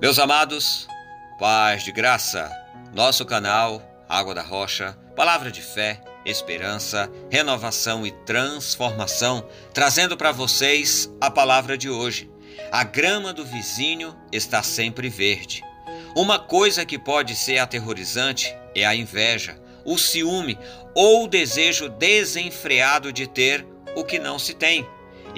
Meus amados, paz de graça, nosso canal Água da Rocha, palavra de fé, esperança, renovação e transformação, trazendo para vocês a palavra de hoje. A grama do vizinho está sempre verde. Uma coisa que pode ser aterrorizante é a inveja, o ciúme ou o desejo desenfreado de ter o que não se tem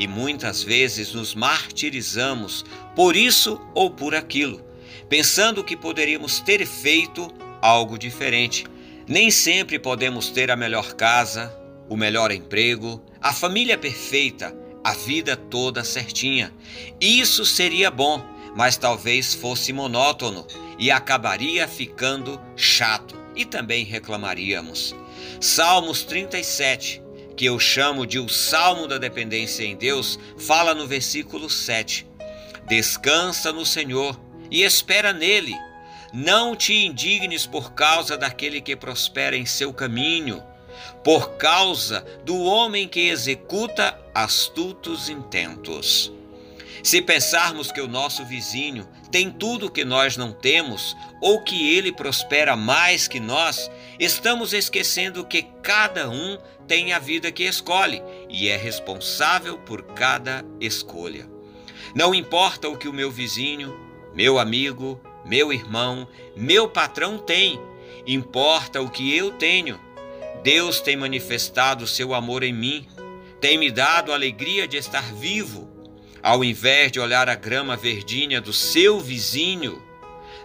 e muitas vezes nos martirizamos por isso ou por aquilo, pensando que poderíamos ter feito algo diferente. Nem sempre podemos ter a melhor casa, o melhor emprego, a família perfeita, a vida toda certinha. Isso seria bom, mas talvez fosse monótono e acabaria ficando chato e também reclamaríamos. Salmos 37 que eu chamo de o Salmo da Dependência em Deus, fala no versículo 7. Descansa no Senhor e espera nele. Não te indignes por causa daquele que prospera em seu caminho, por causa do homem que executa astutos intentos. Se pensarmos que o nosso vizinho tem tudo que nós não temos, ou que ele prospera mais que nós, estamos esquecendo que cada um tem a vida que escolhe e é responsável por cada escolha. Não importa o que o meu vizinho, meu amigo, meu irmão, meu patrão tem, importa o que eu tenho. Deus tem manifestado seu amor em mim, tem me dado a alegria de estar vivo ao invés de olhar a grama verdinha do seu vizinho,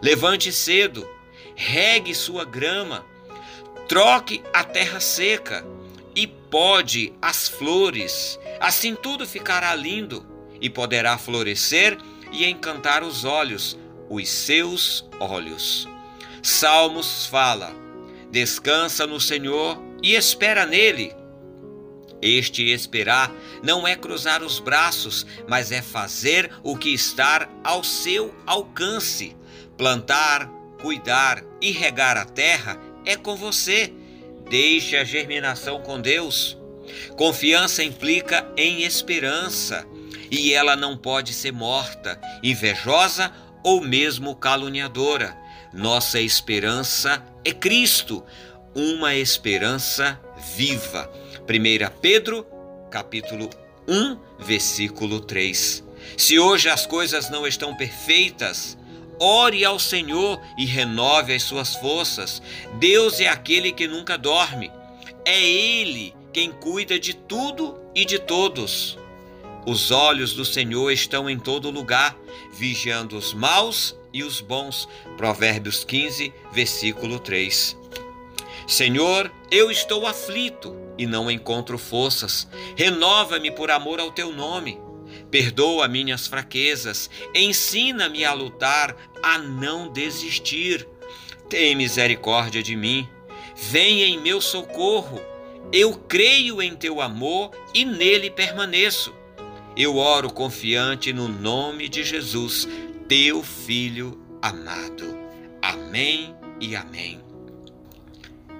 levante cedo, regue sua grama, troque a terra seca e pode as flores. Assim tudo ficará lindo e poderá florescer e encantar os olhos, os seus olhos. Salmos fala: descansa no Senhor e espera nele este esperar não é cruzar os braços, mas é fazer o que está ao seu alcance. Plantar, cuidar e regar a terra é com você. Deixe a germinação com Deus. Confiança implica em esperança e ela não pode ser morta, invejosa ou mesmo caluniadora. Nossa esperança é Cristo, uma esperança viva. 1 Pedro, capítulo 1, versículo 3. Se hoje as coisas não estão perfeitas, ore ao Senhor e renove as suas forças. Deus é aquele que nunca dorme. É Ele quem cuida de tudo e de todos. Os olhos do Senhor estão em todo lugar, vigiando os maus e os bons. Provérbios 15, versículo 3. Senhor, eu estou aflito e não encontro forças. Renova-me por amor ao teu nome. Perdoa minhas fraquezas. Ensina-me a lutar, a não desistir. Tem misericórdia de mim. Venha em meu socorro. Eu creio em teu amor e nele permaneço. Eu oro confiante no nome de Jesus, teu Filho amado. Amém e amém.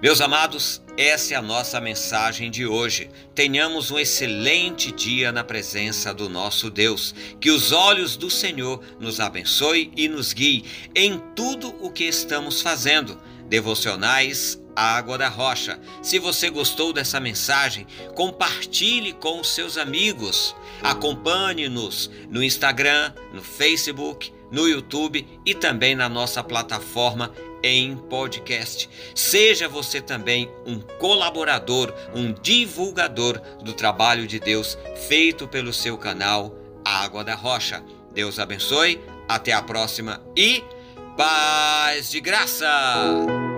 Meus amados, essa é a nossa mensagem de hoje. Tenhamos um excelente dia na presença do nosso Deus. Que os olhos do Senhor nos abençoe e nos guie em tudo o que estamos fazendo. Devocionais Água da Rocha. Se você gostou dessa mensagem, compartilhe com os seus amigos. Acompanhe-nos no Instagram, no Facebook, no YouTube e também na nossa plataforma em podcast. Seja você também um colaborador, um divulgador do trabalho de Deus feito pelo seu canal Água da Rocha. Deus abençoe, até a próxima e paz de graça!